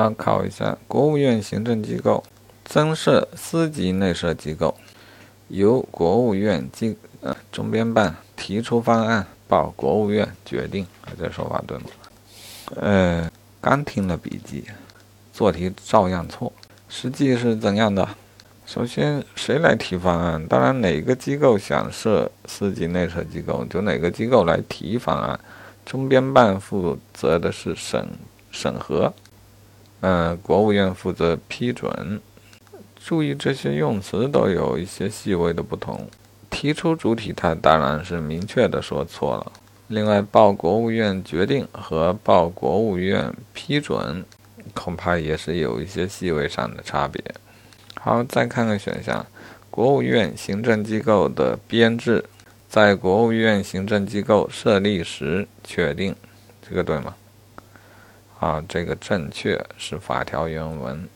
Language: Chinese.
参，考一下，国务院行政机构增设司级内设机构，由国务院机呃中编办提出方案，报国务院决定。这说法对吗？呃，刚听了笔记，做题照样错。实际是怎样的？首先，谁来提方案？当然，哪个机构想设司级内设机构，就哪个机构来提方案。中编办负责的是审审核。呃，国务院负责批准。注意这些用词都有一些细微的不同。提出主体，它当然是明确的说错了。另外，报国务院决定和报国务院批准，恐怕也是有一些细微上的差别。好，再看看选项：国务院行政机构的编制，在国务院行政机构设立时确定，这个对吗？啊，这个正确是法条原文。